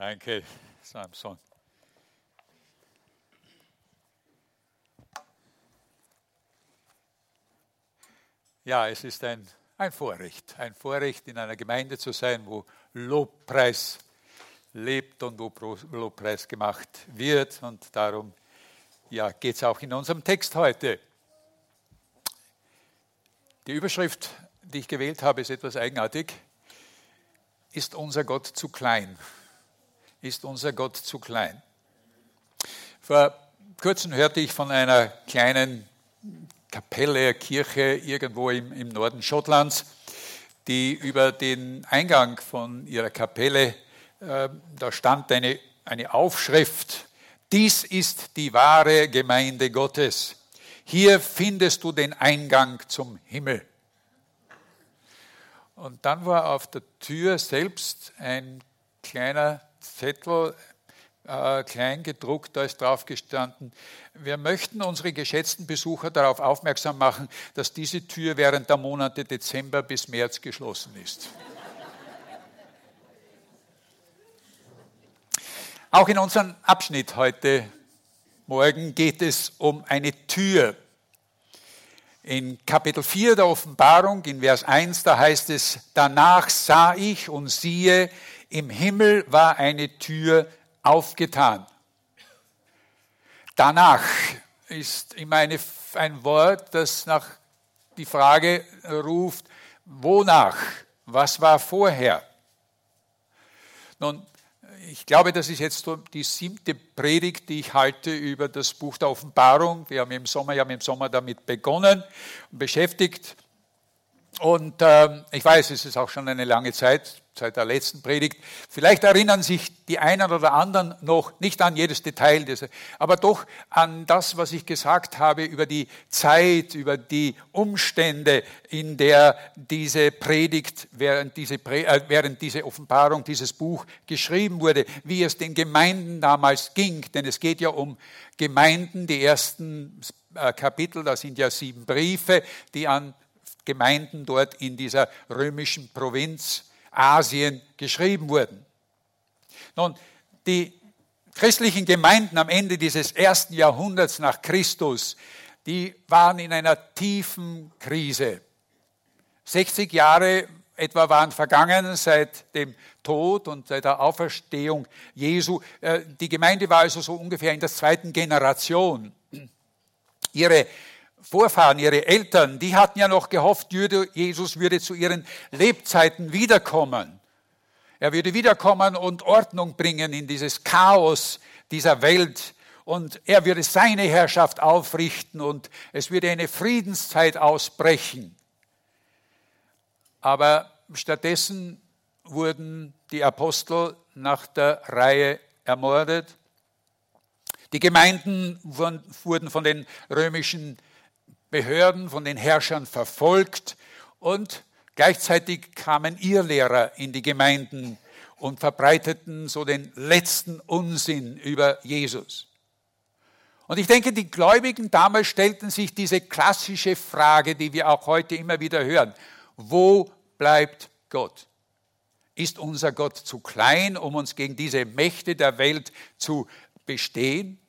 Danke, Samson. Ja, es ist ein, ein Vorrecht, ein Vorrecht, in einer Gemeinde zu sein, wo Lobpreis lebt und wo Lobpreis gemacht wird. Und darum ja, geht es auch in unserem Text heute. Die Überschrift, die ich gewählt habe, ist etwas eigenartig. Ist unser Gott zu klein? Ist unser Gott zu klein? Vor kurzem hörte ich von einer kleinen Kapelle, Kirche irgendwo im, im Norden Schottlands, die über den Eingang von ihrer Kapelle, äh, da stand eine, eine Aufschrift, dies ist die wahre Gemeinde Gottes. Hier findest du den Eingang zum Himmel. Und dann war auf der Tür selbst ein kleiner Zettel, äh, klein gedruckt, da ist drauf gestanden, wir möchten unsere geschätzten Besucher darauf aufmerksam machen, dass diese Tür während der Monate Dezember bis März geschlossen ist. Auch in unserem Abschnitt heute Morgen geht es um eine Tür. In Kapitel 4 der Offenbarung, in Vers 1, da heißt es, danach sah ich und siehe, im Himmel war eine Tür aufgetan. Danach ist immer eine, ein Wort, das nach die Frage ruft, wonach? Was war vorher? Nun, ich glaube, das ist jetzt die siebte Predigt, die ich halte über das Buch der Offenbarung. Wir haben im Sommer, ja im Sommer damit begonnen und beschäftigt. Und ähm, ich weiß, es ist auch schon eine lange Zeit, seit der letzten Predigt. Vielleicht erinnern sich die einen oder anderen noch nicht an jedes Detail, aber doch an das, was ich gesagt habe über die Zeit, über die Umstände, in der diese Predigt, während diese, äh, während diese Offenbarung, dieses Buch geschrieben wurde, wie es den Gemeinden damals ging. Denn es geht ja um Gemeinden, die ersten äh, Kapitel, da sind ja sieben Briefe, die an Gemeinden dort in dieser römischen Provinz Asien geschrieben wurden. Nun, die christlichen Gemeinden am Ende dieses ersten Jahrhunderts nach Christus, die waren in einer tiefen Krise. 60 Jahre etwa waren vergangen seit dem Tod und seit der Auferstehung Jesu. Äh, die Gemeinde war also so ungefähr in der zweiten Generation. Ihre Vorfahren, ihre Eltern, die hatten ja noch gehofft, Jesus würde zu ihren Lebzeiten wiederkommen. Er würde wiederkommen und Ordnung bringen in dieses Chaos dieser Welt. Und er würde seine Herrschaft aufrichten und es würde eine Friedenszeit ausbrechen. Aber stattdessen wurden die Apostel nach der Reihe ermordet. Die Gemeinden wurden von den römischen Behörden, von den Herrschern verfolgt und gleichzeitig kamen Irrlehrer in die Gemeinden und verbreiteten so den letzten Unsinn über Jesus. Und ich denke, die Gläubigen damals stellten sich diese klassische Frage, die wir auch heute immer wieder hören. Wo bleibt Gott? Ist unser Gott zu klein, um uns gegen diese Mächte der Welt zu bestehen?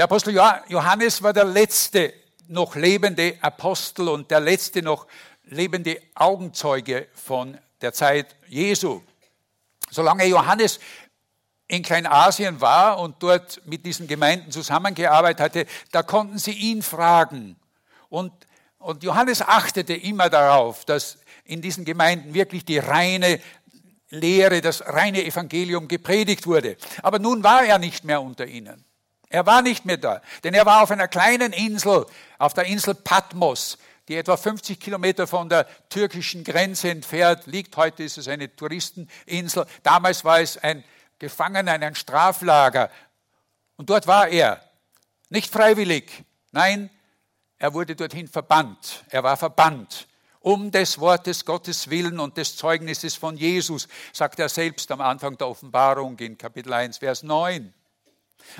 Der Apostel Johannes war der letzte noch lebende Apostel und der letzte noch lebende Augenzeuge von der Zeit Jesu. Solange Johannes in Kleinasien war und dort mit diesen Gemeinden zusammengearbeitet hatte, da konnten sie ihn fragen. Und, und Johannes achtete immer darauf, dass in diesen Gemeinden wirklich die reine Lehre, das reine Evangelium gepredigt wurde. Aber nun war er nicht mehr unter ihnen. Er war nicht mehr da, denn er war auf einer kleinen Insel, auf der Insel Patmos, die etwa 50 Kilometer von der türkischen Grenze entfernt liegt. Heute ist es eine Touristeninsel. Damals war es ein Gefangener, ein Straflager. Und dort war er. Nicht freiwillig. Nein, er wurde dorthin verbannt. Er war verbannt. Um des Wortes Gottes willen und des Zeugnisses von Jesus, sagt er selbst am Anfang der Offenbarung in Kapitel 1, Vers 9.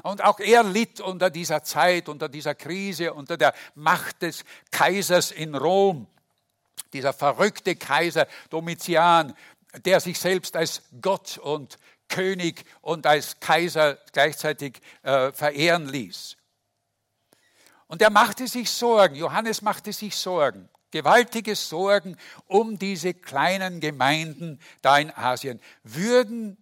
Und auch er litt unter dieser Zeit, unter dieser Krise, unter der Macht des Kaisers in Rom. Dieser verrückte Kaiser Domitian der sich selbst als Gott und König und als Kaiser gleichzeitig äh, verehren ließ. Und er machte sich Sorgen, Johannes machte sich Sorgen, gewaltige Sorgen um diese kleinen Gemeinden da in Asien. Würden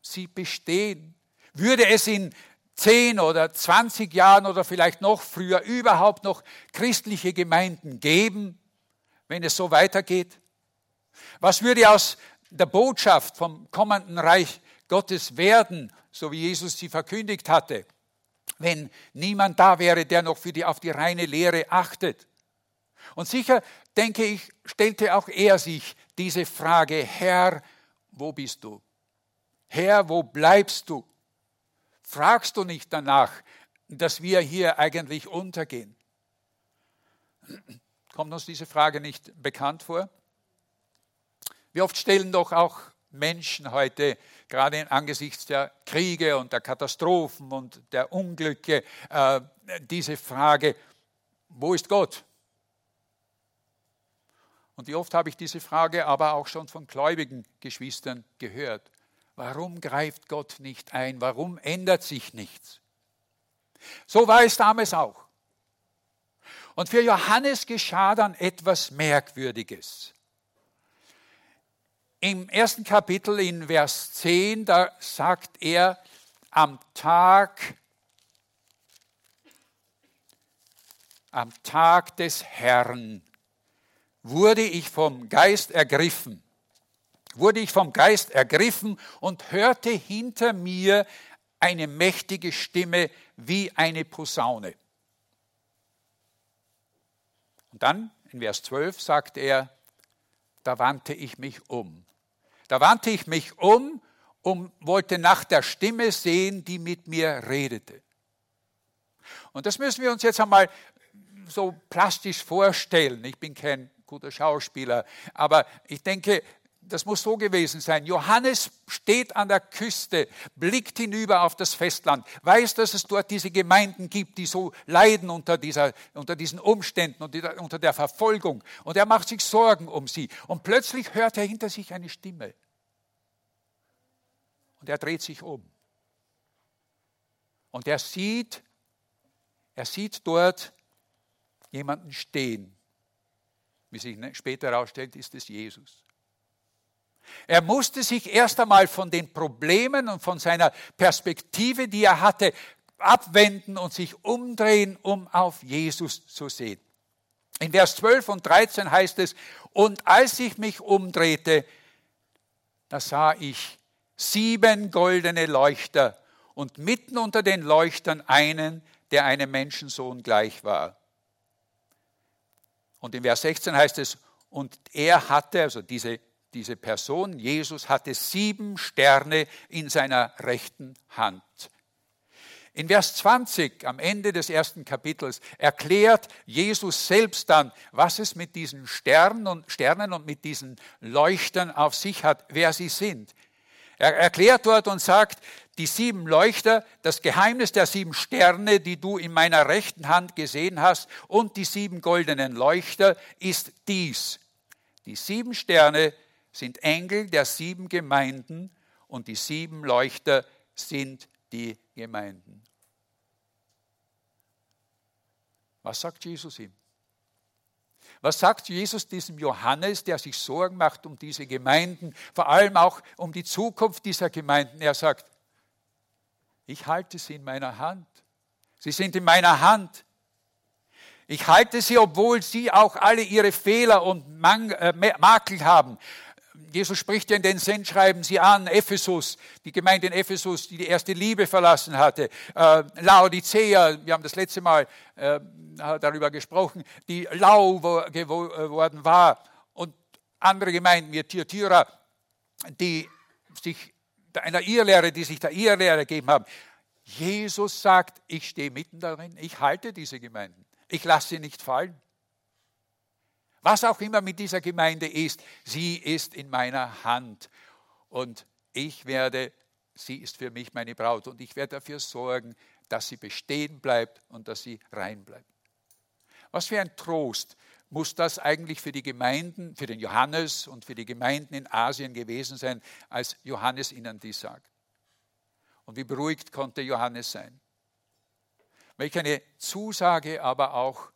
sie bestehen? Würde es in zehn oder zwanzig Jahren oder vielleicht noch früher überhaupt noch christliche Gemeinden geben, wenn es so weitergeht? Was würde aus der Botschaft vom kommenden Reich Gottes werden, so wie Jesus sie verkündigt hatte? wenn niemand da wäre, der noch für die, auf die reine Lehre achtet. Und sicher, denke ich, stellte auch er sich diese Frage, Herr, wo bist du? Herr, wo bleibst du? Fragst du nicht danach, dass wir hier eigentlich untergehen? Kommt uns diese Frage nicht bekannt vor? Wie oft stellen doch auch Menschen heute, gerade angesichts der Kriege und der Katastrophen und der Unglücke, äh, diese Frage, wo ist Gott? Und wie oft habe ich diese Frage aber auch schon von gläubigen Geschwistern gehört. Warum greift Gott nicht ein? Warum ändert sich nichts? So war es damals auch. Und für Johannes geschah dann etwas Merkwürdiges im ersten Kapitel in Vers 10, da sagt er, am Tag, am Tag des Herrn wurde ich vom Geist ergriffen, wurde ich vom Geist ergriffen und hörte hinter mir eine mächtige Stimme wie eine Posaune. Und dann in Vers 12 sagt er, da wandte ich mich um da wandte ich mich um und wollte nach der Stimme sehen, die mit mir redete. Und das müssen wir uns jetzt einmal so plastisch vorstellen. Ich bin kein guter Schauspieler, aber ich denke, das muss so gewesen sein. Johannes steht an der Küste, blickt hinüber auf das Festland, weiß, dass es dort diese Gemeinden gibt, die so leiden unter, dieser, unter diesen Umständen und unter der Verfolgung. Und er macht sich Sorgen um sie. Und plötzlich hört er hinter sich eine Stimme. Und er dreht sich um. Und er sieht, er sieht dort jemanden stehen. Wie sich später herausstellt, ist es Jesus. Er musste sich erst einmal von den Problemen und von seiner Perspektive, die er hatte, abwenden und sich umdrehen, um auf Jesus zu sehen. In Vers 12 und 13 heißt es, und als ich mich umdrehte, da sah ich sieben goldene Leuchter und mitten unter den Leuchtern einen, der einem Menschensohn gleich war. Und in Vers 16 heißt es, und er hatte, also diese, diese Person, Jesus, hatte sieben Sterne in seiner rechten Hand. In Vers 20 am Ende des ersten Kapitels erklärt Jesus selbst dann, was es mit diesen Sternen und, Sternen und mit diesen Leuchtern auf sich hat, wer sie sind. Er erklärt dort und sagt, die sieben Leuchter, das Geheimnis der sieben Sterne, die du in meiner rechten Hand gesehen hast, und die sieben goldenen Leuchter ist dies. Die sieben Sterne sind Engel der sieben Gemeinden und die sieben Leuchter sind die Gemeinden. Was sagt Jesus ihm? Was sagt Jesus diesem Johannes, der sich Sorgen macht um diese Gemeinden, vor allem auch um die Zukunft dieser Gemeinden? Er sagt, ich halte sie in meiner Hand. Sie sind in meiner Hand. Ich halte sie, obwohl sie auch alle ihre Fehler und äh, Makel haben. Jesus spricht ja in den Sendschreiben sie an, Ephesus, die Gemeinde in Ephesus, die die erste Liebe verlassen hatte, äh, Laodicea, wir haben das letzte Mal äh, darüber gesprochen, die lau geworden war und andere Gemeinden wie Thyatira, die sich einer Irrlehre, die sich der Irrlehre gegeben haben. Jesus sagt, ich stehe mitten darin, ich halte diese Gemeinden, ich lasse sie nicht fallen. Was auch immer mit dieser Gemeinde ist, sie ist in meiner Hand. Und ich werde, sie ist für mich meine Braut und ich werde dafür sorgen, dass sie bestehen bleibt und dass sie rein bleibt. Was für ein Trost muss das eigentlich für die Gemeinden, für den Johannes und für die Gemeinden in Asien gewesen sein, als Johannes ihnen dies sagt. Und wie beruhigt konnte Johannes sein? Welch eine Zusage aber auch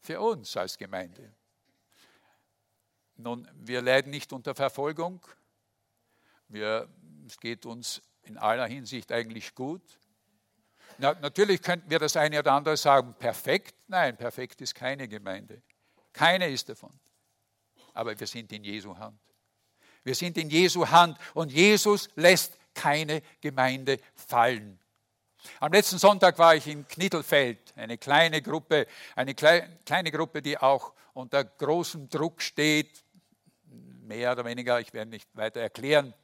für uns als Gemeinde. Nun, wir leiden nicht unter Verfolgung. Wir, es geht uns in aller Hinsicht eigentlich gut. Na, natürlich könnten wir das eine oder andere sagen, perfekt. Nein, perfekt ist keine Gemeinde. Keine ist davon. Aber wir sind in Jesu Hand. Wir sind in Jesu Hand und Jesus lässt keine Gemeinde fallen. Am letzten Sonntag war ich in Knittelfeld, eine kleine Gruppe, eine kleine Gruppe, die auch unter großem Druck steht, mehr oder weniger, ich werde nicht weiter erklären.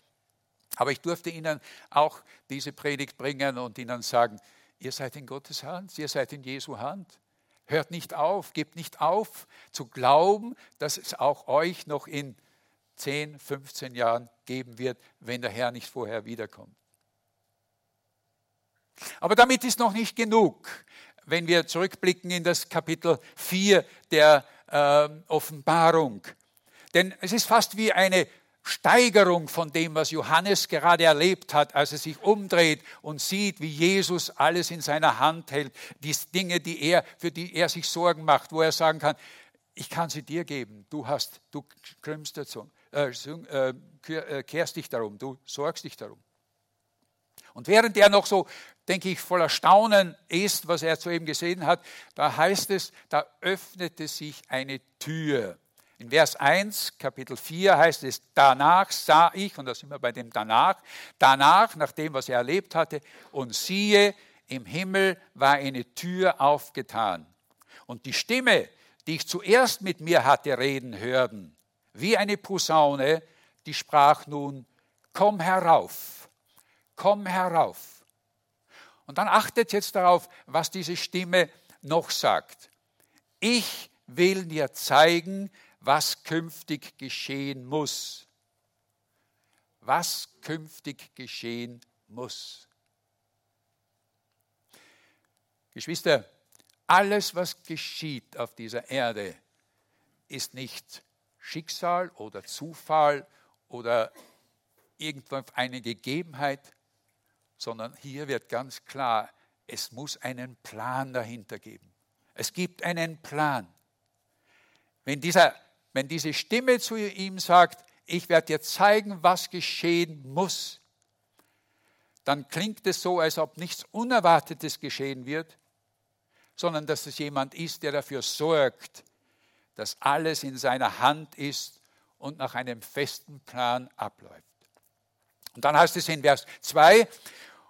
Aber ich durfte Ihnen auch diese Predigt bringen und Ihnen sagen, ihr seid in Gottes Hand, ihr seid in Jesu Hand. Hört nicht auf, gebt nicht auf zu glauben, dass es auch euch noch in 10, 15 Jahren geben wird, wenn der Herr nicht vorher wiederkommt. Aber damit ist noch nicht genug. Wenn wir zurückblicken in das Kapitel 4 der äh, Offenbarung. Denn es ist fast wie eine Steigerung von dem, was Johannes gerade erlebt hat, als er sich umdreht und sieht, wie Jesus alles in seiner Hand hält, die Dinge, die er, für die er sich Sorgen macht, wo er sagen kann, ich kann sie dir geben, du hast, du kümmst dazu, äh, äh, äh, kehrst dich darum, du sorgst dich darum. Und während er noch so, denke ich, voller Staunen ist, was er zu ihm gesehen hat, da heißt es, da öffnete sich eine Tür. In Vers 1, Kapitel 4 heißt es, danach sah ich, und da sind wir bei dem danach, danach, nach dem, was er erlebt hatte, und siehe, im Himmel war eine Tür aufgetan. Und die Stimme, die ich zuerst mit mir hatte reden hören, wie eine Posaune, die sprach nun, komm herauf, komm herauf. Und dann achtet jetzt darauf, was diese Stimme noch sagt. Ich will dir zeigen, was künftig geschehen muss. Was künftig geschehen muss. Geschwister, alles, was geschieht auf dieser Erde, ist nicht Schicksal oder Zufall oder irgendwo eine Gegebenheit, sondern hier wird ganz klar, es muss einen Plan dahinter geben. Es gibt einen Plan. Wenn dieser wenn diese Stimme zu ihm sagt, ich werde dir zeigen, was geschehen muss, dann klingt es so, als ob nichts Unerwartetes geschehen wird, sondern dass es jemand ist, der dafür sorgt, dass alles in seiner Hand ist und nach einem festen Plan abläuft. Und dann heißt es in Vers 2,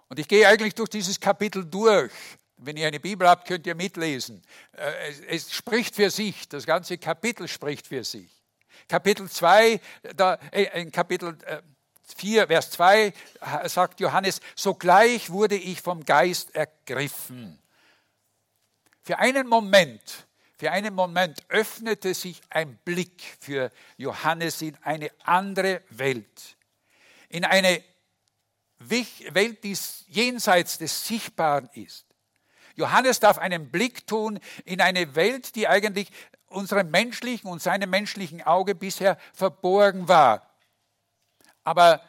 und ich gehe eigentlich durch dieses Kapitel durch, wenn ihr eine Bibel habt, könnt ihr mitlesen. Äh, es, spricht für sich, das ganze Kapitel spricht für sich. Kapitel 2, da, äh, in Kapitel 4, äh, Vers 2 sagt Johannes, sogleich wurde ich vom Geist ergriffen. Für einen Moment, für einen Moment öffnete sich ein Blick für Johannes in eine andere Welt. In eine Welt, die jenseits des Sichtbaren ist. Johannes darf einen Blick tun in eine Welt, die eigentlich unserem menschlichen und seinem menschlichen Auge bisher verborgen war. Aber,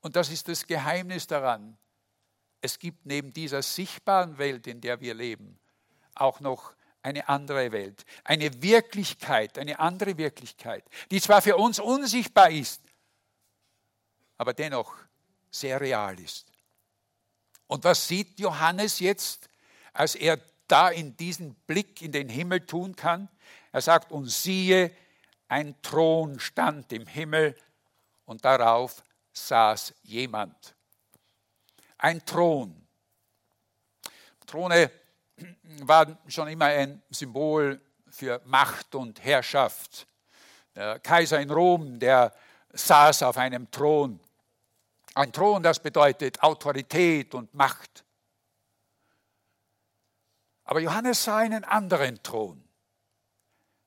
und das ist das Geheimnis daran, es gibt neben dieser sichtbaren Welt, in der wir leben, auch noch eine andere Welt, eine Wirklichkeit, eine andere Wirklichkeit, die zwar für uns unsichtbar ist, aber dennoch sehr real ist. Und was sieht Johannes jetzt als er da in diesen Blick in den Himmel tun kann. Er sagt, und siehe, ein Thron stand im Himmel und darauf saß jemand. Ein Thron. Throne waren schon immer ein Symbol für Macht und Herrschaft. Der Kaiser in Rom, der saß auf einem Thron. Ein Thron, das bedeutet Autorität und Macht. Aber Johannes sah einen anderen Thron.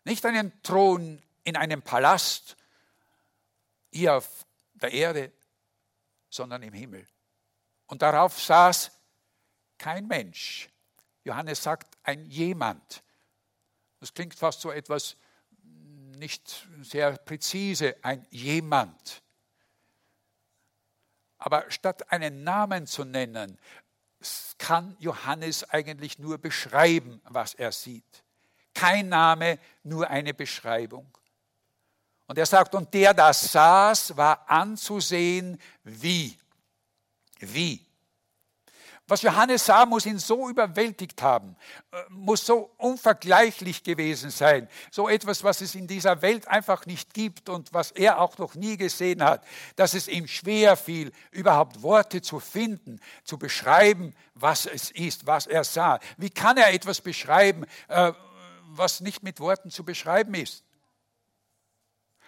Nicht einen Thron in einem Palast hier auf der Erde, sondern im Himmel. Und darauf saß kein Mensch. Johannes sagt ein jemand. Das klingt fast so etwas nicht sehr präzise, ein jemand. Aber statt einen Namen zu nennen, kann Johannes eigentlich nur beschreiben, was er sieht. Kein Name, nur eine Beschreibung. Und er sagt, und der da saß, war anzusehen wie. Wie. Was Johannes sah, muss ihn so überwältigt haben, äh, muss so unvergleichlich gewesen sein. So etwas, was es in dieser Welt einfach nicht gibt und was er auch noch nie gesehen hat, dass es ihm schwer fiel, überhaupt Worte zu finden, zu beschreiben, was es ist, was er sah. Wie kann er etwas beschreiben, äh, was nicht mit Worten zu beschreiben ist?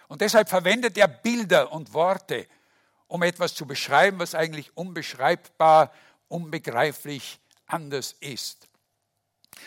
Und deshalb verwendet er Bilder und Worte, um etwas zu beschreiben, was eigentlich unbeschreibbar ist unbegreiflich anders ist.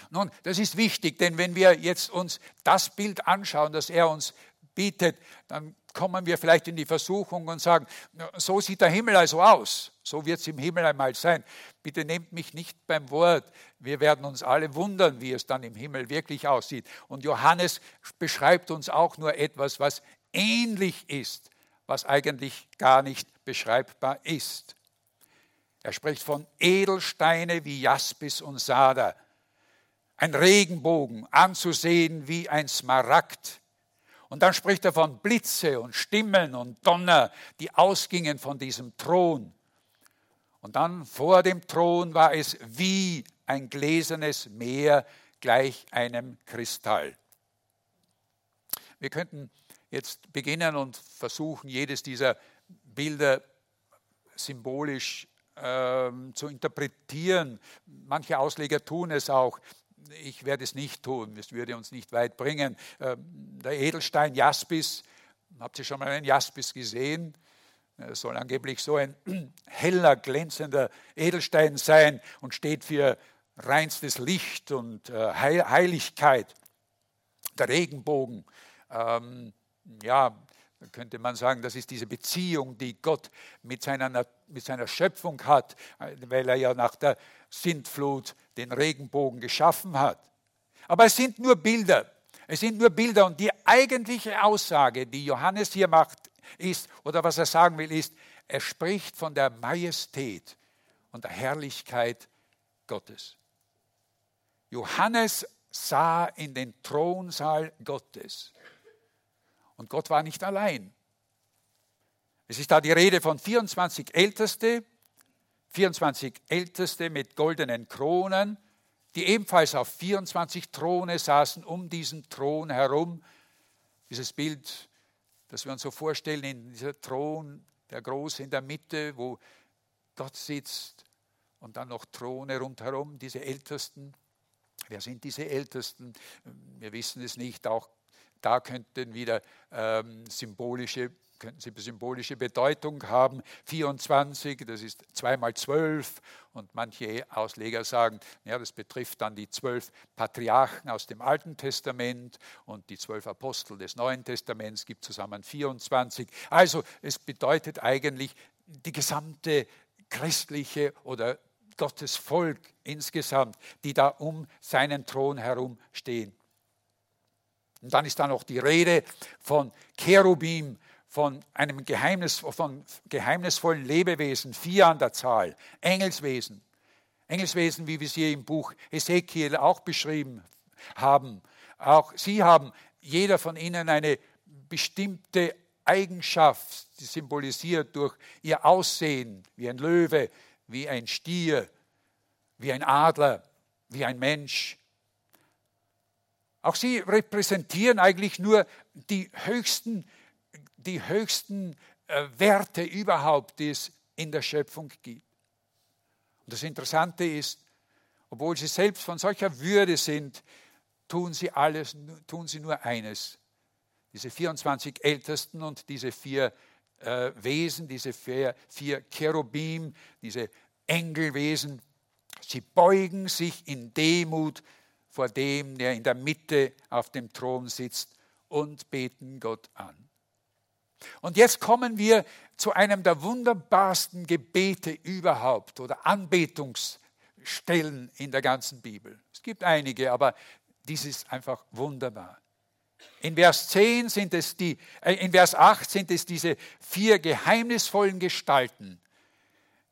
Nun, das ist wichtig, denn wenn wir jetzt uns das Bild anschauen, das er uns bietet, dann kommen wir vielleicht in die Versuchung und sagen, so sieht der Himmel also aus, so wird es im Himmel einmal sein. Bitte nehmt mich nicht beim Wort, wir werden uns alle wundern, wie es dann im Himmel wirklich aussieht. Und Johannes beschreibt uns auch nur etwas, was ähnlich ist, was eigentlich gar nicht beschreibbar ist. Er spricht von Edelsteine wie Jaspis und Sada, ein Regenbogen anzusehen wie ein Smaragd. Und dann spricht er von Blitze und Stimmen und Donner, die ausgingen von diesem Thron. Und dann vor dem Thron war es wie ein gläsernes Meer gleich einem Kristall. Wir könnten jetzt beginnen und versuchen, jedes dieser Bilder symbolisch ähm, zu interpretieren. Manche Ausleger tun es auch. Ich werde es nicht tun, es würde uns nicht weit bringen. Ähm, der Edelstein Jaspis, habt ihr schon mal einen Jaspis gesehen? Es soll angeblich so ein heller, glänzender Edelstein sein und steht für reinstes Licht und äh, Heiligkeit. Der Regenbogen, ähm, ja, dann könnte man sagen, das ist diese Beziehung, die Gott mit seiner, mit seiner Schöpfung hat, weil er ja nach der Sintflut den Regenbogen geschaffen hat. Aber es sind nur Bilder. Es sind nur Bilder und die eigentliche Aussage, die Johannes hier macht, ist, oder was er sagen will, ist, er spricht von der Majestät und der Herrlichkeit Gottes. Johannes sah in den Thronsaal Gottes. Und Gott war nicht allein. Es ist da die Rede von 24 Älteste, 24 Älteste mit goldenen Kronen, die ebenfalls auf 24 Throne saßen, um diesen Thron herum. Dieses Bild, das wir uns so vorstellen, in dieser Thron, der große in der Mitte, wo Gott sitzt und dann noch Throne rundherum, diese Ältesten. Wer sind diese Ältesten? Wir wissen es nicht, auch da könnten wieder ähm, symbolische könnten sie symbolische Bedeutung haben. 24, das ist zweimal zwölf und manche Ausleger sagen, ja, das betrifft dann die zwölf Patriarchen aus dem Alten Testament und die zwölf Apostel des Neuen Testaments gibt zusammen 24. Also es bedeutet eigentlich die gesamte christliche oder Gottes Volk insgesamt, die da um seinen Thron herum stehen. Und dann ist da noch die Rede von Cherubim, von einem Geheimnis, von geheimnisvollen Lebewesen, vier an der Zahl, Engelswesen. Engelswesen, wie wir sie im Buch Ezekiel auch beschrieben haben. Auch sie haben jeder von ihnen eine bestimmte Eigenschaft, die symbolisiert durch ihr Aussehen, wie ein Löwe, wie ein Stier, wie ein Adler, wie ein Mensch. Auch sie repräsentieren eigentlich nur die höchsten, die höchsten äh, Werte überhaupt, die es in der Schöpfung gibt. Und das Interessante ist, obwohl sie selbst von solcher Würde sind, tun sie alles, tun sie nur eines. Diese 24 Ältesten und diese vier äh, Wesen, diese vier, vier Cherubim, diese Engelwesen, sie beugen sich in Demut vor dem, der in der Mitte auf dem Thron sitzt und beten Gott an. Und jetzt kommen wir zu einem der wunderbarsten Gebete überhaupt oder Anbetungsstellen in der ganzen Bibel. Es gibt einige, aber dies ist einfach wunderbar. In Vers 10 sind es die, äh, in Vers 8 sind es diese vier geheimnisvollen Gestalten,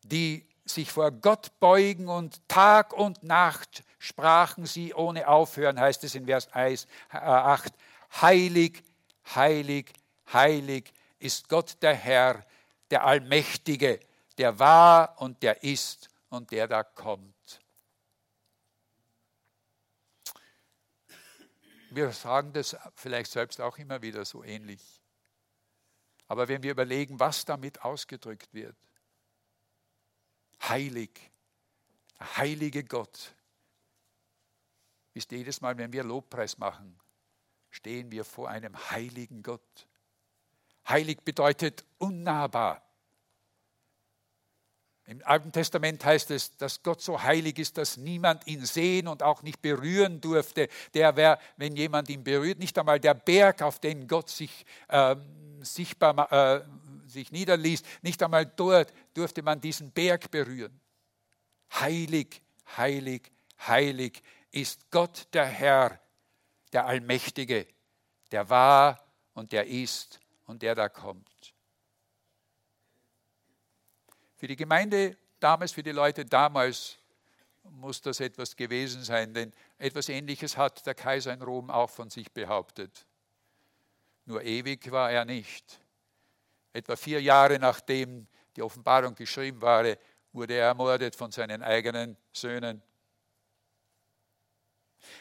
die sich vor Gott beugen und Tag und Nacht sprachen sie ohne Aufhören, heißt es in Vers 8. Heilig, heilig, heilig ist Gott der Herr, der Allmächtige, der war und der ist und der da kommt. Wir sagen das vielleicht selbst auch immer wieder so ähnlich. Aber wenn wir überlegen, was damit ausgedrückt wird, heilig, der heilige Gott, ist jedes Mal, wenn wir Lobpreis machen, stehen wir vor einem heiligen Gott. Heilig bedeutet unnahbar. Im Alten Testament heißt es, dass Gott so heilig ist, dass niemand ihn sehen und auch nicht berühren durfte. Der wäre, wenn jemand ihn berührt, nicht einmal der Berg, auf den Gott sich äh, sichtbar äh, sich niederließ, nicht einmal dort durfte man diesen Berg berühren. Heilig, heilig, heilig ist Gott der Herr, der Allmächtige, der war und der ist und der da kommt. Für die Gemeinde damals, für die Leute damals muss das etwas gewesen sein, denn etwas Ähnliches hat der Kaiser in Rom auch von sich behauptet. Nur ewig war er nicht. Etwa vier Jahre nachdem die Offenbarung geschrieben war, wurde er ermordet von seinen eigenen Söhnen.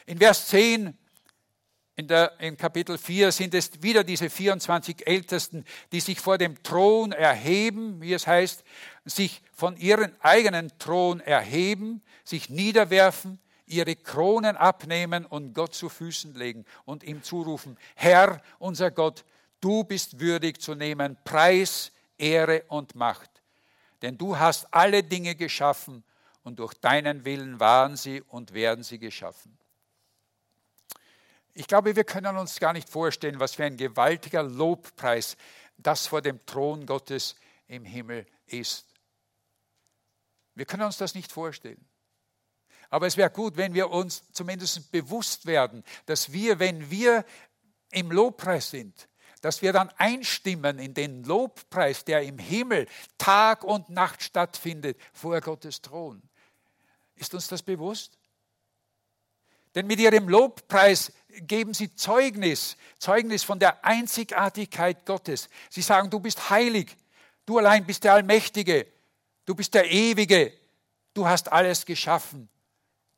In Vers 10 in, der, in Kapitel 4 sind es wieder diese 24 Ältesten, die sich vor dem Thron erheben, wie es heißt, sich von ihrem eigenen Thron erheben, sich niederwerfen, ihre Kronen abnehmen und Gott zu Füßen legen und ihm zurufen, Herr, unser Gott, du bist würdig zu nehmen Preis, Ehre und Macht. Denn du hast alle Dinge geschaffen und durch deinen Willen waren sie und werden sie geschaffen. Ich glaube, wir können uns gar nicht vorstellen, was für ein gewaltiger Lobpreis das vor dem Thron Gottes im Himmel ist. Wir können uns das nicht vorstellen. Aber es wäre gut, wenn wir uns zumindest bewusst werden, dass wir, wenn wir im Lobpreis sind, dass wir dann einstimmen in den Lobpreis, der im Himmel Tag und Nacht stattfindet, vor Gottes Thron. Ist uns das bewusst? Denn mit ihrem Lobpreis geben sie Zeugnis, Zeugnis von der Einzigartigkeit Gottes. Sie sagen, du bist heilig, du allein bist der Allmächtige, du bist der Ewige, du hast alles geschaffen.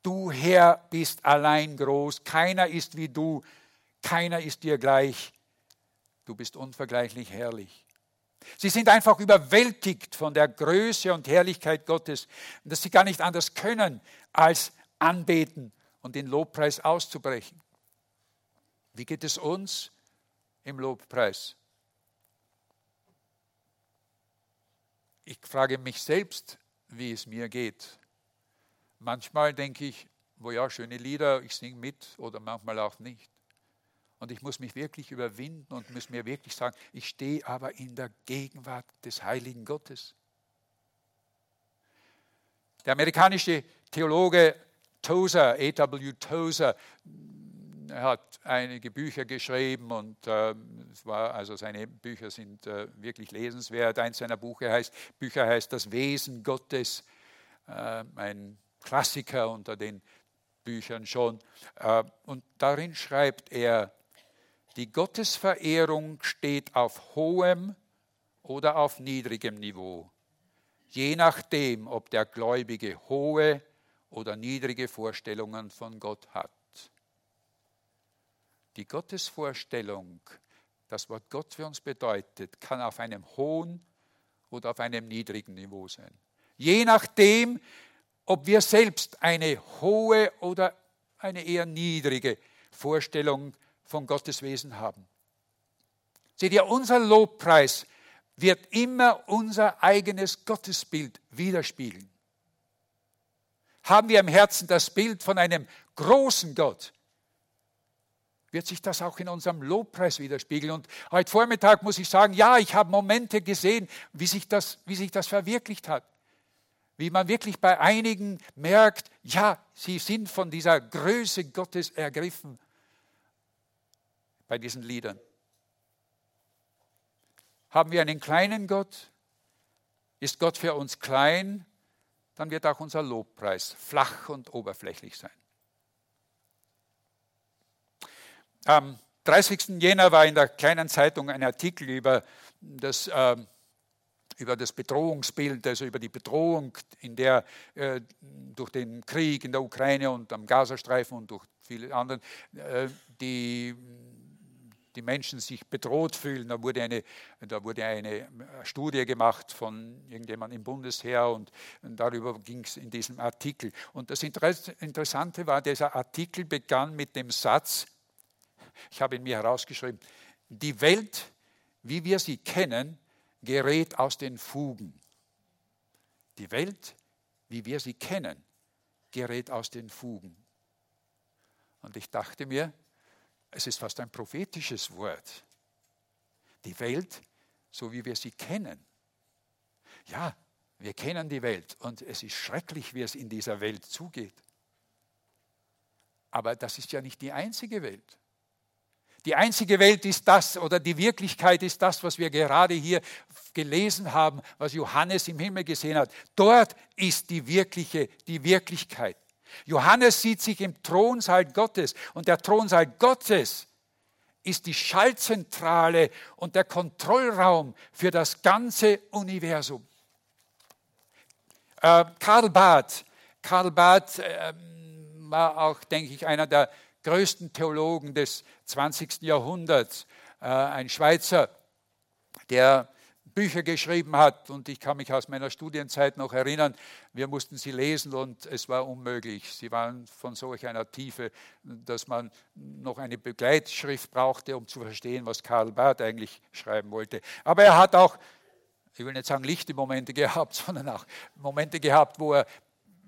Du Herr bist allein groß, keiner ist wie du, keiner ist dir gleich. Du bist unvergleichlich herrlich. Sie sind einfach überwältigt von der Größe und Herrlichkeit Gottes, dass sie gar nicht anders können, als anbeten und den Lobpreis auszubrechen. Wie geht es uns im Lobpreis? Ich frage mich selbst, wie es mir geht. Manchmal denke ich, wo ja, schöne Lieder, ich singe mit oder manchmal auch nicht. Und ich muss mich wirklich überwinden und muss mir wirklich sagen, ich stehe aber in der Gegenwart des heiligen Gottes. Der amerikanische Theologe Tozer, A.W. Tozer, er hat einige Bücher geschrieben und äh, es war, also seine Bücher sind äh, wirklich lesenswert. Eins seiner Bücher heißt, Bücher heißt Das Wesen Gottes, äh, ein Klassiker unter den Büchern schon. Äh, und darin schreibt er, die Gottesverehrung steht auf hohem oder auf niedrigem Niveau, je nachdem, ob der Gläubige hohe oder niedrige Vorstellungen von Gott hat. Die Gottesvorstellung, das Wort Gott für uns bedeutet, kann auf einem hohen oder auf einem niedrigen Niveau sein. Je nachdem, ob wir selbst eine hohe oder eine eher niedrige Vorstellung von Gottes Wesen haben. Seht ihr, unser Lobpreis wird immer unser eigenes Gottesbild widerspiegeln haben wir im Herzen das Bild von einem großen Gott, wird sich das auch in unserem Lobpreis widerspiegeln. Und heute Vormittag muss ich sagen, ja, ich habe Momente gesehen, wie sich das, wie sich das verwirklicht hat. Wie man wirklich bei einigen merkt, ja, sie sind von dieser Größe Gottes ergriffen. bei diesen Liedern. Haben wir einen kleinen Gott? Ist Gott für uns klein? Dann wird auch unser Lobpreis flach und oberflächlich sein. Am 30. Jänner war in der kleinen Zeitung ein Artikel über das, äh, über das Bedrohungsbild, also über die Bedrohung, in der äh, durch den Krieg in der Ukraine und am Gazastreifen und durch viele andere äh, die die Menschen sich bedroht fühlen. Da wurde eine, da wurde eine Studie gemacht von irgendjemandem im Bundesheer und, und darüber ging es in diesem Artikel. Und das Interessante war, dieser Artikel begann mit dem Satz, ich habe ihn mir herausgeschrieben, die Welt, wie wir sie kennen, gerät aus den Fugen. Die Welt, wie wir sie kennen, gerät aus den Fugen. Und ich dachte mir, es ist fast ein prophetisches Wort. Die Welt, so wie wir sie kennen. Ja, wir kennen die Welt und es ist schrecklich, wie es in dieser Welt zugeht. Aber das ist ja nicht die einzige Welt. Die einzige Welt ist das oder die Wirklichkeit ist das, was wir gerade hier gelesen haben, was Johannes im Himmel gesehen hat. Dort ist die wirkliche, die Wirklichkeit. Johannes sieht sich im Thronsaal Gottes und der Thronsaal Gottes ist die Schaltzentrale und der Kontrollraum für das ganze Universum. Äh, Karl Barth, Karl Barth äh, war auch, denke ich, einer der größten Theologen des 20. Jahrhunderts, äh, ein Schweizer, der Bücher geschrieben hat. Und ich kann mich aus meiner Studienzeit noch erinnern, wir mussten sie lesen und es war unmöglich. Sie waren von solch einer Tiefe, dass man noch eine Begleitschrift brauchte, um zu verstehen, was Karl Barth eigentlich schreiben wollte. Aber er hat auch, ich will nicht sagen lichte Momente gehabt, sondern auch Momente gehabt, wo er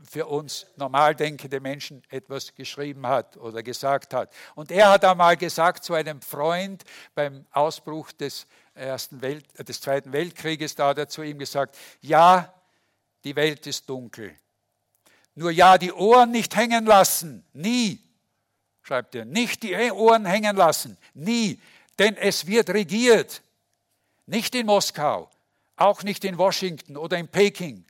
für uns normal denkende Menschen etwas geschrieben hat oder gesagt hat. Und er hat einmal gesagt zu einem Freund beim Ausbruch des, Ersten Welt, äh, des Zweiten Weltkrieges, da hat er zu ihm gesagt, ja, die Welt ist dunkel. Nur ja, die Ohren nicht hängen lassen, nie, schreibt er, nicht die Ohren hängen lassen, nie, denn es wird regiert, nicht in Moskau, auch nicht in Washington oder in Peking,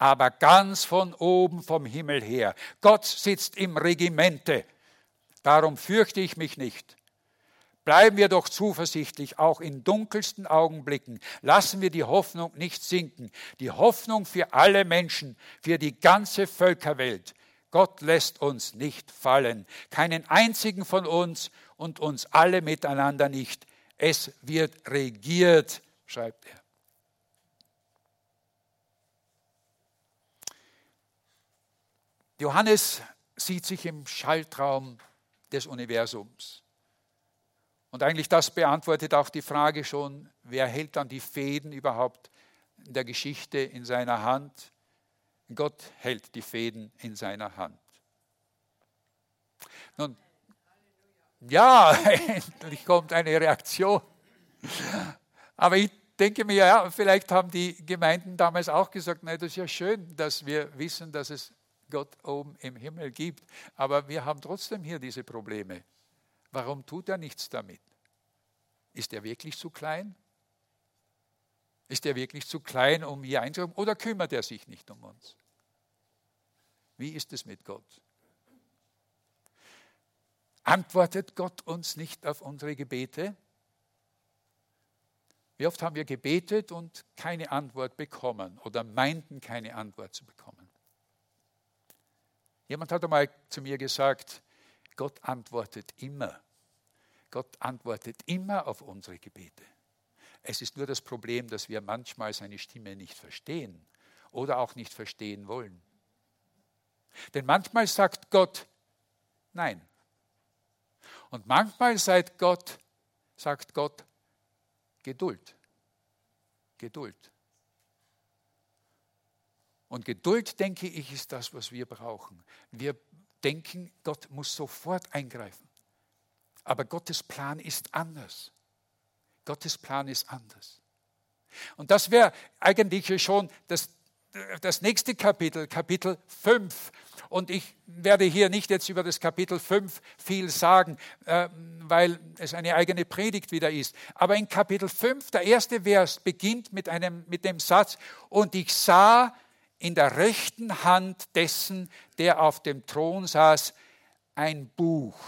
aber ganz von oben vom Himmel her. Gott sitzt im Regimente. Darum fürchte ich mich nicht. Bleiben wir doch zuversichtlich, auch in dunkelsten Augenblicken. Lassen wir die Hoffnung nicht sinken. Die Hoffnung für alle Menschen, für die ganze Völkerwelt. Gott lässt uns nicht fallen, keinen einzigen von uns und uns alle miteinander nicht. Es wird regiert, schreibt er. Johannes sieht sich im Schaltraum des Universums. Und eigentlich das beantwortet auch die Frage schon, wer hält dann die Fäden überhaupt in der Geschichte in seiner Hand? Gott hält die Fäden in seiner Hand. Nun, ja, endlich kommt eine Reaktion. Aber ich denke mir, ja, vielleicht haben die Gemeinden damals auch gesagt, nein, das ist ja schön, dass wir wissen, dass es Gott oben im Himmel gibt. Aber wir haben trotzdem hier diese Probleme. Warum tut er nichts damit? Ist er wirklich zu klein? Ist er wirklich zu klein, um hier einzukommen? Oder kümmert er sich nicht um uns? Wie ist es mit Gott? Antwortet Gott uns nicht auf unsere Gebete? Wie oft haben wir gebetet und keine Antwort bekommen oder meinten keine Antwort zu bekommen? Jemand hat einmal zu mir gesagt, Gott antwortet immer. Gott antwortet immer auf unsere Gebete. Es ist nur das Problem, dass wir manchmal seine Stimme nicht verstehen oder auch nicht verstehen wollen. Denn manchmal sagt Gott Nein. Und manchmal sagt Gott, sagt Gott Geduld. Geduld. Und Geduld, denke ich, ist das, was wir brauchen. Wir denken, Gott muss sofort eingreifen. Aber Gottes Plan ist anders. Gottes Plan ist anders. Und das wäre eigentlich schon das das nächste Kapitel, Kapitel 5. Und ich werde hier nicht jetzt über das Kapitel 5 viel sagen, äh, weil es eine eigene Predigt wieder ist. Aber in Kapitel 5, der erste Vers beginnt mit, einem, mit dem Satz, und ich sah in der rechten Hand dessen, der auf dem Thron saß, ein Buch,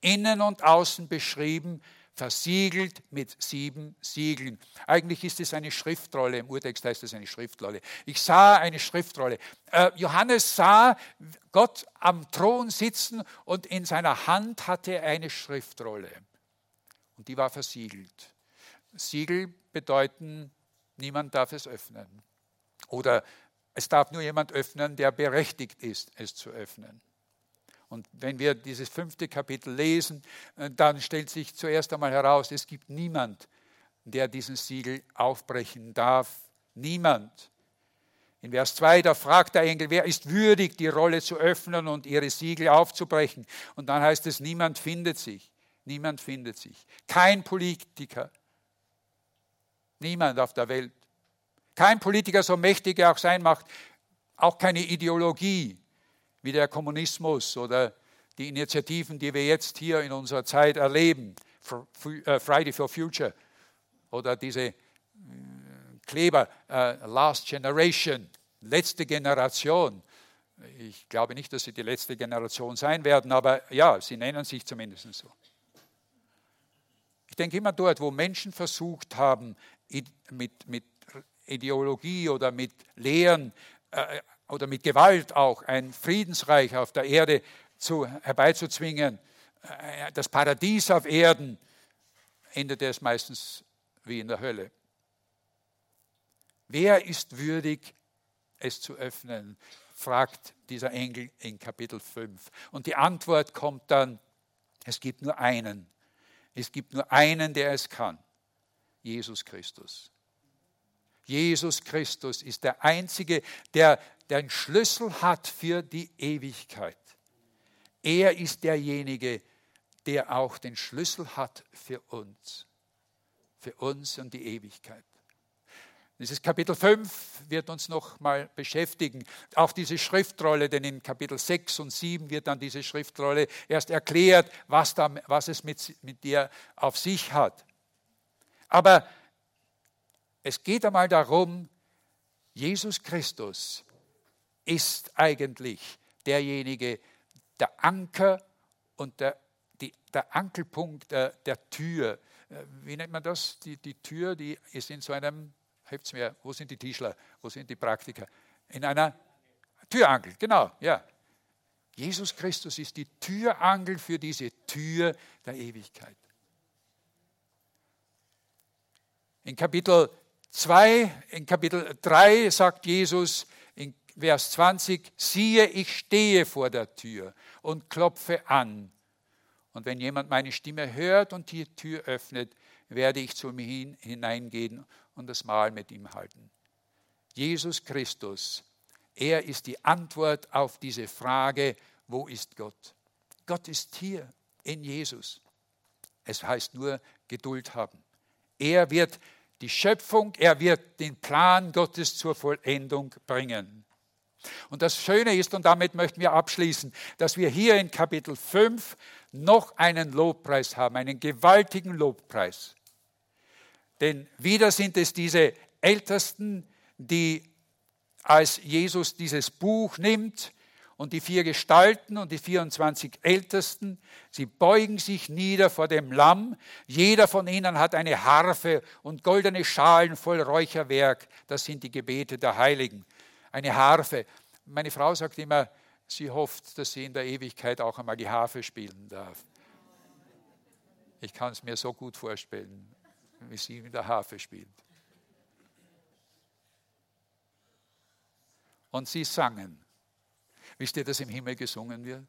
innen und außen beschrieben, versiegelt mit sieben Siegeln. Eigentlich ist es eine Schriftrolle, im Urtext heißt es eine Schriftrolle. Ich sah eine Schriftrolle. Äh, Johannes sah Gott am Thron sitzen und in seiner Hand hatte er eine Schriftrolle. Und die war versiegelt. Siegel bedeuten, niemand darf es öffnen. Oder es darf nur jemand öffnen, der berechtigt ist, es zu öffnen. Und wenn wir dieses fünfte Kapitel lesen, äh, dann stellt sich zuerst einmal heraus, es gibt niemand, der diesen Siegel aufbrechen darf. Niemand. In Vers 2, da fragt der Engel, wer ist würdig, die Rolle zu öffnen und ihre Siegel aufzubrechen? Und dann heißt es, niemand findet sich. Niemand findet sich. Kein Politiker. Niemand auf der Welt. Kein Politiker, so mächtig er auch sein macht. Auch keine Ideologie wie der Kommunismus oder die Initiativen, die wir jetzt hier in unserer Zeit erleben, äh, Friday for Future oder diese äh, Kleber, äh, Last Generation, letzte Generation. Ich glaube nicht, dass sie die letzte Generation sein werden, aber ja, sie nennen sich zumindest so. Ich denke immer dort, wo Menschen versucht haben, mit, mit Ideologie oder mit Lehren oder mit Gewalt auch ein Friedensreich auf der Erde zu, herbeizuzwingen, äh, das Paradies auf Erden, endet es meistens wie in der Hölle. Wer ist würdig, es zu öffnen? fragt dieser Engel in Kapitel 5. Und die Antwort kommt dann, es gibt nur einen. Es gibt nur einen, der es kann. Jesus Christus. Jesus Christus ist der Einzige, der den Schlüssel hat für die Ewigkeit. Er ist derjenige, der auch den Schlüssel hat für uns, für uns und die Ewigkeit. Dieses Kapitel 5 wird uns noch mal beschäftigen. Auch diese Schriftrolle, denn in Kapitel 6 und 7 wird dann diese Schriftrolle erst erklärt, was, da, was es mit, mit dir auf sich hat. Aber es geht einmal darum, Jesus Christus ist eigentlich derjenige, der Anker und der, die, der Ankelpunkt der, der, Tür. Äh, wie nennt man das? Die, die Tür, die ist in so einem, helft's mir, wo sind die Tischler, wo sind die Praktiker? In einer Türangel, genau, ja. Jesus Christus ist die Türangel für diese Tür der Ewigkeit. In Kapitel 2, in Kapitel 3 sagt Jesus in Vers 20, siehe, ich stehe vor der Tür und klopfe an. Und wenn jemand meine Stimme hört und die Tür öffnet, werde ich zu ihm hineingehen und das Mahl mit ihm halten. Jesus Christus, er ist die Antwort auf diese Frage, wo ist Gott? Gott ist hier in Jesus. Es heißt nur Geduld haben. Er wird die Schöpfung, er wird den Plan Gottes zur Vollendung bringen. Und das Schöne ist, und damit möchten wir abschließen, dass wir hier in Kapitel 5 noch einen Lobpreis haben, einen gewaltigen Lobpreis. Denn wieder sind es diese Ältesten, die als Jesus dieses Buch nimmt, und die vier Gestalten und die 24 Ältesten, sie beugen sich nieder vor dem Lamm. Jeder von ihnen hat eine Harfe und goldene Schalen voll Räucherwerk. Das sind die Gebete der Heiligen. Eine Harfe. Meine Frau sagt immer, sie hofft, dass sie in der Ewigkeit auch einmal die Harfe spielen darf. Ich kann es mir so gut vorstellen, wie sie in der Harfe spielt. Und sie sangen. Wisst ihr, dass im Himmel gesungen wird?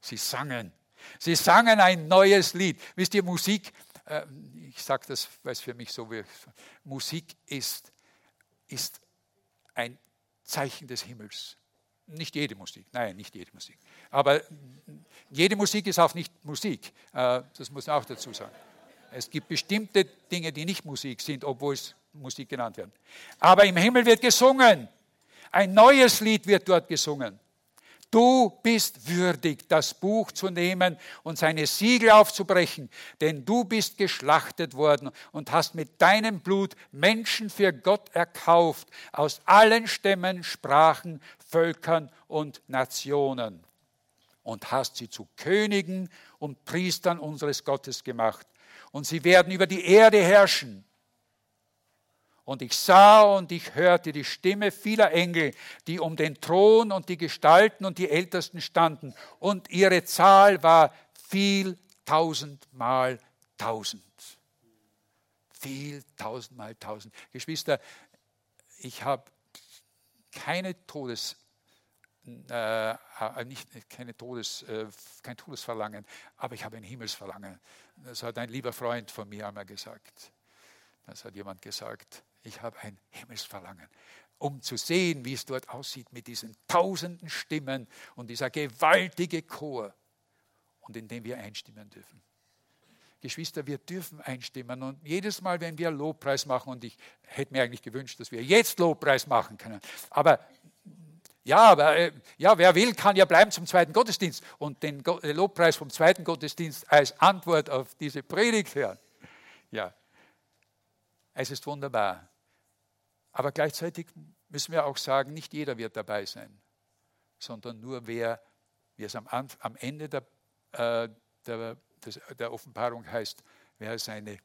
Sie sangen. Sie sangen ein neues Lied. Wisst ihr, Musik, äh, ich sage das, weil es für mich so wird, Musik ist, ist ein Zeichen des Himmels. Nicht jede Musik, nein, nicht jede Musik. Aber jede Musik ist auch nicht Musik, äh, das muss man auch dazu sagen. Es gibt bestimmte Dinge, die nicht Musik sind, obwohl es Musik genannt werden. Aber im Himmel wird gesungen. Ein neues Lied wird dort gesungen. Du bist würdig, das Buch zu nehmen und seine Siegel aufzubrechen, denn du bist geschlachtet worden und hast mit deinem Blut Menschen für Gott erkauft, aus allen Stämmen, Sprachen, Völkern und Nationen, und hast sie zu Königen und Priestern unseres Gottes gemacht. Und sie werden über die Erde herrschen. Und ich sah und ich hörte die Stimme vieler Engel, die um den Thron und die Gestalten und die Ältesten standen. Und ihre Zahl war viel tausendmal tausend. Viel tausendmal tausend. Geschwister, ich habe keine Todes, äh, äh, nicht, keine Todes, äh, kein Todesverlangen, aber ich habe ein Himmelsverlangen. Das hat ein lieber Freund von mir einmal gesagt. Das hat jemand gesagt ich habe ein Himmelsverlangen, um zu sehen, wie es dort aussieht mit diesen tausenden Stimmen und dieser gewaltige Chor und in dem wir einstimmen dürfen. Geschwister, wir dürfen einstimmen und jedes Mal, wenn wir Lobpreis machen, und ich hätte mir eigentlich gewünscht, dass wir jetzt Lobpreis machen können, aber ja, aber äh, ja, wer will, kann ja bleiben zum zweiten Gottesdienst und den Lobpreis vom zweiten Gottesdienst als Antwort auf diese Predigt hören. Ja, es ist wunderbar. Aber gleichzeitig müssen wir auch sagen, nicht jeder wird dabei sein, sondern nur wer, wie es am, am Ende der, äh, der, der Offenbarung heißt, wer, seine,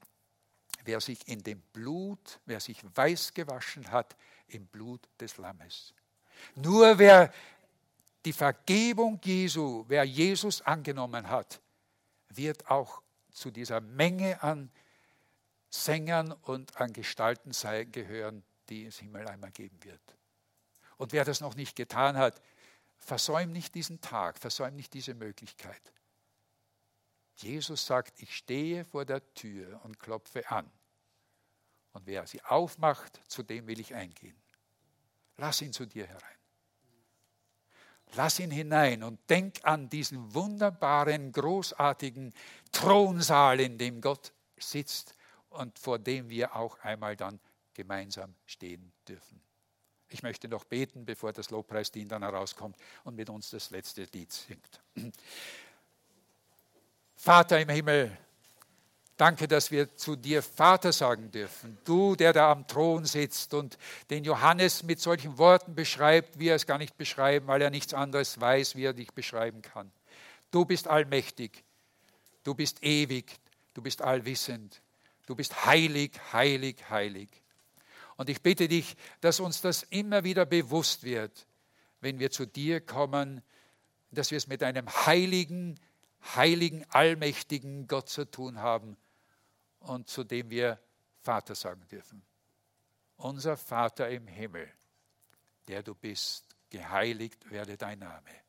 wer sich in dem Blut, wer sich weiß gewaschen hat im Blut des Lammes. Nur wer die Vergebung Jesu, wer Jesus angenommen hat, wird auch zu dieser Menge an Sängern und an Gestalten sein, gehören, die es Himmel einmal geben wird. Und wer das noch nicht getan hat, versäum nicht diesen Tag, versäum nicht diese Möglichkeit. Jesus sagt, ich stehe vor der Tür und klopfe an. Und wer sie aufmacht, zu dem will ich eingehen. Lass ihn zu dir herein. Lass ihn hinein und denk an diesen wunderbaren, großartigen Thronsaal, in dem Gott sitzt und vor dem wir auch einmal dann gemeinsam stehen dürfen. Ich möchte noch beten, bevor das Lobpreisteam dann herauskommt und mit uns das letzte Lied singt. Vater im Himmel, danke, dass wir zu dir Vater sagen dürfen. Du, der da am Thron sitzt und den Johannes mit solchen Worten beschreibt, wie er es gar nicht beschreiben, weil er nichts anderes weiß, wie er dich beschreiben kann. Du bist allmächtig, du bist ewig, du bist allwissend, du bist heilig, heilig, heilig. Und ich bitte dich, dass uns das immer wieder bewusst wird, wenn wir zu dir kommen, dass wir es mit einem heiligen, heiligen, allmächtigen Gott zu tun haben und zu dem wir Vater sagen dürfen. Unser Vater im Himmel, der du bist, geheiligt werde dein Name.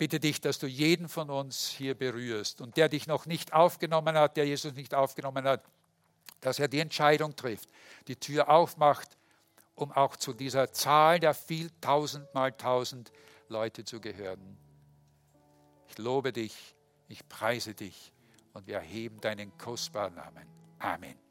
Bitte dich, dass du jeden von uns hier berührst und der dich noch nicht aufgenommen hat, der Jesus nicht aufgenommen hat, dass er die Entscheidung trifft, die Tür aufmacht, um auch zu dieser Zahl der viel tausendmal tausend Leute zu gehören. Ich lobe dich, ich preise dich und wir erheben deinen kostbaren Namen. Amen.